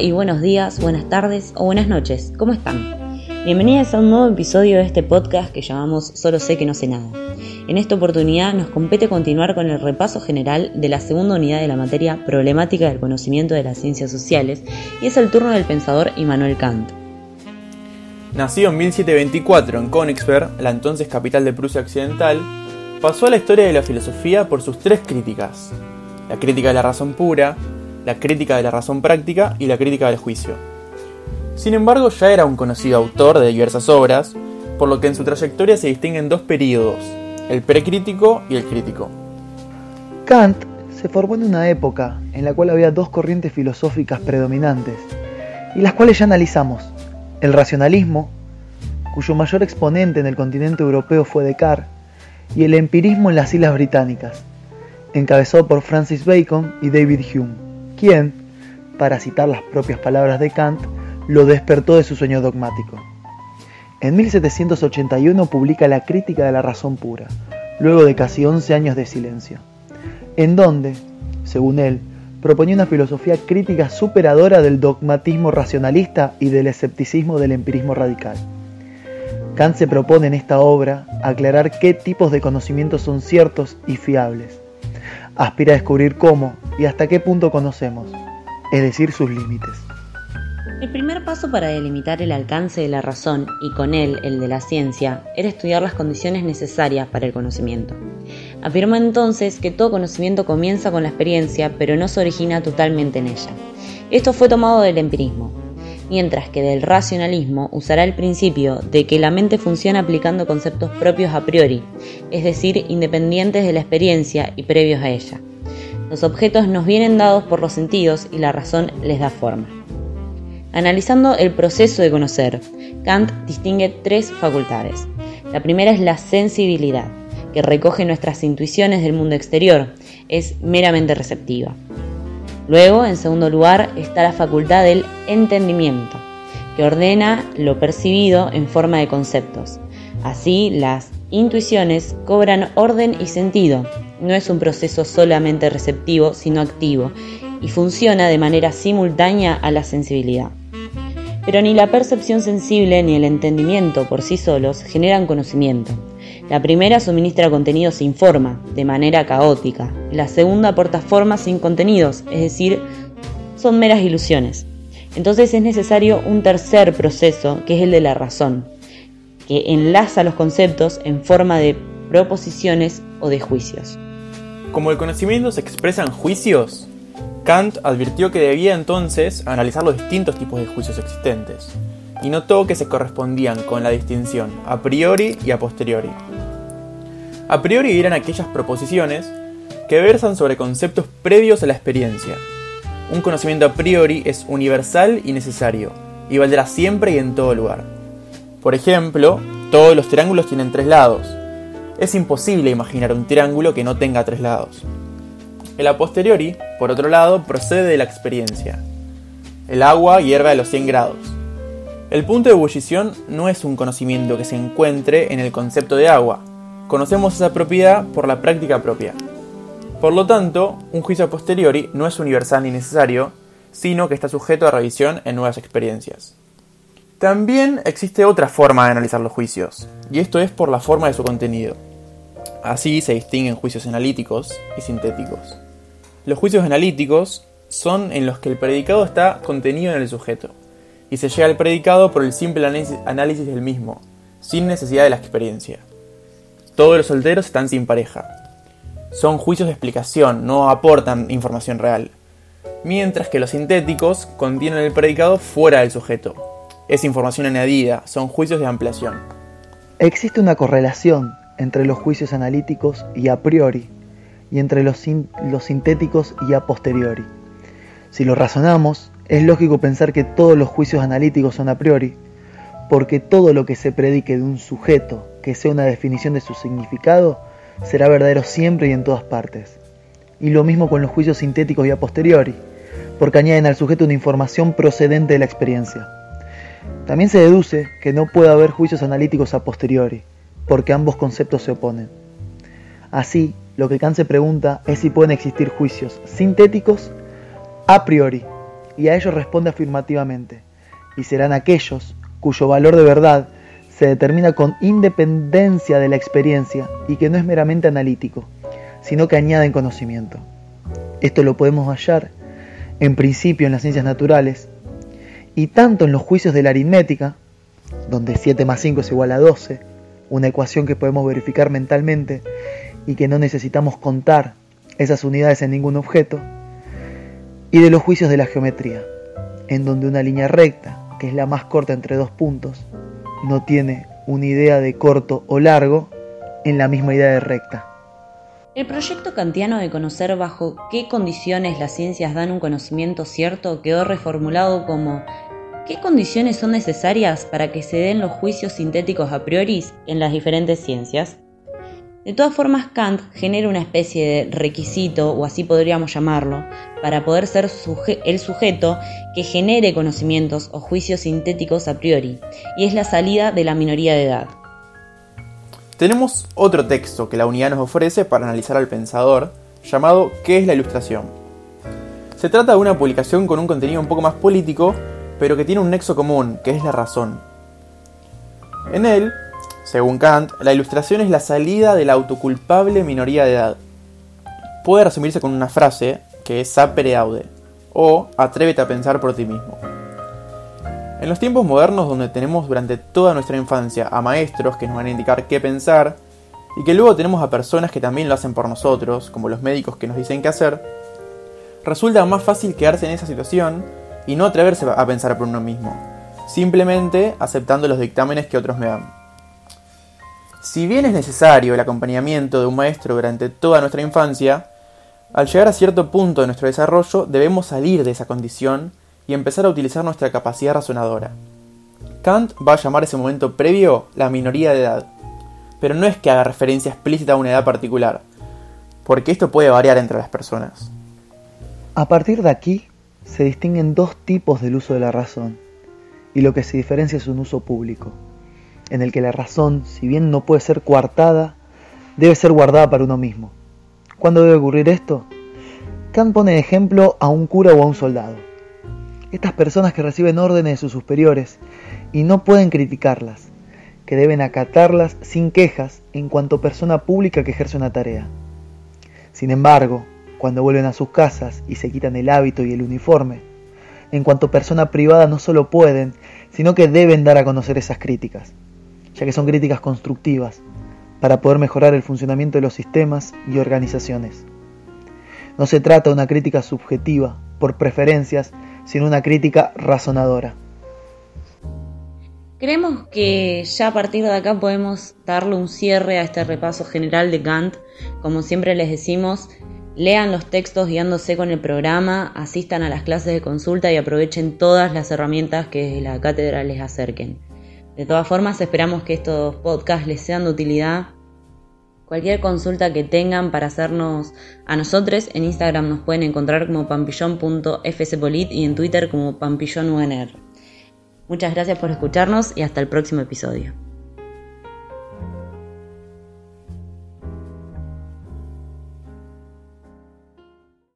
Y buenos días, buenas tardes o buenas noches. ¿Cómo están? Bienvenidos a un nuevo episodio de este podcast que llamamos Solo sé que no sé nada. En esta oportunidad nos compete continuar con el repaso general de la segunda unidad de la materia Problemática del conocimiento de las ciencias sociales y es el turno del pensador Immanuel Kant. Nacido en 1724 en Königsberg, la entonces capital de Prusia Occidental, pasó a la historia de la filosofía por sus tres críticas. La crítica de la razón pura, la crítica de la razón práctica y la crítica del juicio. Sin embargo, ya era un conocido autor de diversas obras, por lo que en su trayectoria se distinguen dos periodos, el precrítico y el crítico. Kant se formó en una época en la cual había dos corrientes filosóficas predominantes, y las cuales ya analizamos. El racionalismo, cuyo mayor exponente en el continente europeo fue Descartes, y el empirismo en las Islas Británicas, encabezado por Francis Bacon y David Hume, quien, para citar las propias palabras de Kant, lo despertó de su sueño dogmático. En 1781 publica La Crítica de la Razón Pura, luego de casi 11 años de silencio, en donde, según él, proponía una filosofía crítica superadora del dogmatismo racionalista y del escepticismo del empirismo radical. Kant se propone en esta obra aclarar qué tipos de conocimientos son ciertos y fiables. Aspira a descubrir cómo y hasta qué punto conocemos, es decir, sus límites. El primer paso para delimitar el alcance de la razón y con él el de la ciencia era estudiar las condiciones necesarias para el conocimiento. Afirmó entonces que todo conocimiento comienza con la experiencia pero no se origina totalmente en ella. Esto fue tomado del empirismo, mientras que del racionalismo usará el principio de que la mente funciona aplicando conceptos propios a priori, es decir, independientes de la experiencia y previos a ella. Los objetos nos vienen dados por los sentidos y la razón les da forma. Analizando el proceso de conocer, Kant distingue tres facultades. La primera es la sensibilidad, que recoge nuestras intuiciones del mundo exterior, es meramente receptiva. Luego, en segundo lugar, está la facultad del entendimiento, que ordena lo percibido en forma de conceptos. Así, las intuiciones cobran orden y sentido. No es un proceso solamente receptivo, sino activo, y funciona de manera simultánea a la sensibilidad. Pero ni la percepción sensible ni el entendimiento por sí solos generan conocimiento. La primera suministra contenidos sin forma, de manera caótica. La segunda aporta formas sin contenidos, es decir, son meras ilusiones. Entonces es necesario un tercer proceso, que es el de la razón, que enlaza los conceptos en forma de proposiciones o de juicios. Como el conocimiento se expresa en juicios, Kant advirtió que debía entonces analizar los distintos tipos de juicios existentes, y notó que se correspondían con la distinción a priori y a posteriori. A priori eran aquellas proposiciones que versan sobre conceptos previos a la experiencia. Un conocimiento a priori es universal y necesario, y valdrá siempre y en todo lugar. Por ejemplo, todos los triángulos tienen tres lados. Es imposible imaginar un triángulo que no tenga tres lados. El a posteriori, por otro lado, procede de la experiencia. El agua hierve a los 100 grados. El punto de ebullición no es un conocimiento que se encuentre en el concepto de agua. Conocemos esa propiedad por la práctica propia. Por lo tanto, un juicio a posteriori no es universal ni necesario, sino que está sujeto a revisión en nuevas experiencias. También existe otra forma de analizar los juicios, y esto es por la forma de su contenido. Así se distinguen juicios analíticos y sintéticos. Los juicios analíticos son en los que el predicado está contenido en el sujeto, y se llega al predicado por el simple análisis del mismo, sin necesidad de la experiencia. Todos los solteros están sin pareja. Son juicios de explicación, no aportan información real. Mientras que los sintéticos contienen el predicado fuera del sujeto. Es información añadida, son juicios de ampliación. Existe una correlación entre los juicios analíticos y a priori, y entre los, los sintéticos y a posteriori. Si lo razonamos, es lógico pensar que todos los juicios analíticos son a priori, porque todo lo que se predique de un sujeto que sea una definición de su significado será verdadero siempre y en todas partes. Y lo mismo con los juicios sintéticos y a posteriori, porque añaden al sujeto una información procedente de la experiencia. También se deduce que no puede haber juicios analíticos a posteriori, porque ambos conceptos se oponen. Así, lo que Kant se pregunta es si pueden existir juicios sintéticos a priori, y a ellos responde afirmativamente, y serán aquellos cuyo valor de verdad se determina con independencia de la experiencia y que no es meramente analítico, sino que añaden conocimiento. Esto lo podemos hallar en principio en las ciencias naturales y tanto en los juicios de la aritmética, donde 7 más 5 es igual a 12, una ecuación que podemos verificar mentalmente y que no necesitamos contar esas unidades en ningún objeto, y de los juicios de la geometría, en donde una línea recta, que es la más corta entre dos puntos, no tiene una idea de corto o largo en la misma idea de recta. El proyecto kantiano de conocer bajo qué condiciones las ciencias dan un conocimiento cierto quedó reformulado como ¿Qué condiciones son necesarias para que se den los juicios sintéticos a priori en las diferentes ciencias? De todas formas, Kant genera una especie de requisito, o así podríamos llamarlo, para poder ser el sujeto que genere conocimientos o juicios sintéticos a priori, y es la salida de la minoría de edad. Tenemos otro texto que la unidad nos ofrece para analizar al pensador, llamado ¿Qué es la ilustración? Se trata de una publicación con un contenido un poco más político, pero que tiene un nexo común, que es la razón. En él, según Kant, la ilustración es la salida de la autoculpable minoría de edad. Puede resumirse con una frase que es sapere aude, o atrévete a pensar por ti mismo. En los tiempos modernos donde tenemos durante toda nuestra infancia a maestros que nos van a indicar qué pensar, y que luego tenemos a personas que también lo hacen por nosotros, como los médicos que nos dicen qué hacer, resulta más fácil quedarse en esa situación y no atreverse a pensar por uno mismo, simplemente aceptando los dictámenes que otros me dan. Si bien es necesario el acompañamiento de un maestro durante toda nuestra infancia, al llegar a cierto punto de nuestro desarrollo debemos salir de esa condición y empezar a utilizar nuestra capacidad razonadora. Kant va a llamar ese momento previo la minoría de edad, pero no es que haga referencia explícita a una edad particular, porque esto puede variar entre las personas. A partir de aquí, se distinguen dos tipos del uso de la razón, y lo que se diferencia es un uso público, en el que la razón, si bien no puede ser coartada, debe ser guardada para uno mismo. ¿Cuándo debe ocurrir esto? Kant pone de ejemplo a un cura o a un soldado. Estas personas que reciben órdenes de sus superiores y no pueden criticarlas, que deben acatarlas sin quejas en cuanto persona pública que ejerce una tarea. Sin embargo, cuando vuelven a sus casas y se quitan el hábito y el uniforme. En cuanto persona privada no solo pueden, sino que deben dar a conocer esas críticas, ya que son críticas constructivas, para poder mejorar el funcionamiento de los sistemas y organizaciones. No se trata de una crítica subjetiva, por preferencias, sino una crítica razonadora. Creemos que ya a partir de acá podemos darle un cierre a este repaso general de Kant. Como siempre les decimos, Lean los textos guiándose con el programa, asistan a las clases de consulta y aprovechen todas las herramientas que la cátedra les acerquen. De todas formas, esperamos que estos podcasts les sean de utilidad. Cualquier consulta que tengan para hacernos a nosotros, en Instagram nos pueden encontrar como pampillón.fspolit y en Twitter como pampillonunr. Muchas gracias por escucharnos y hasta el próximo episodio.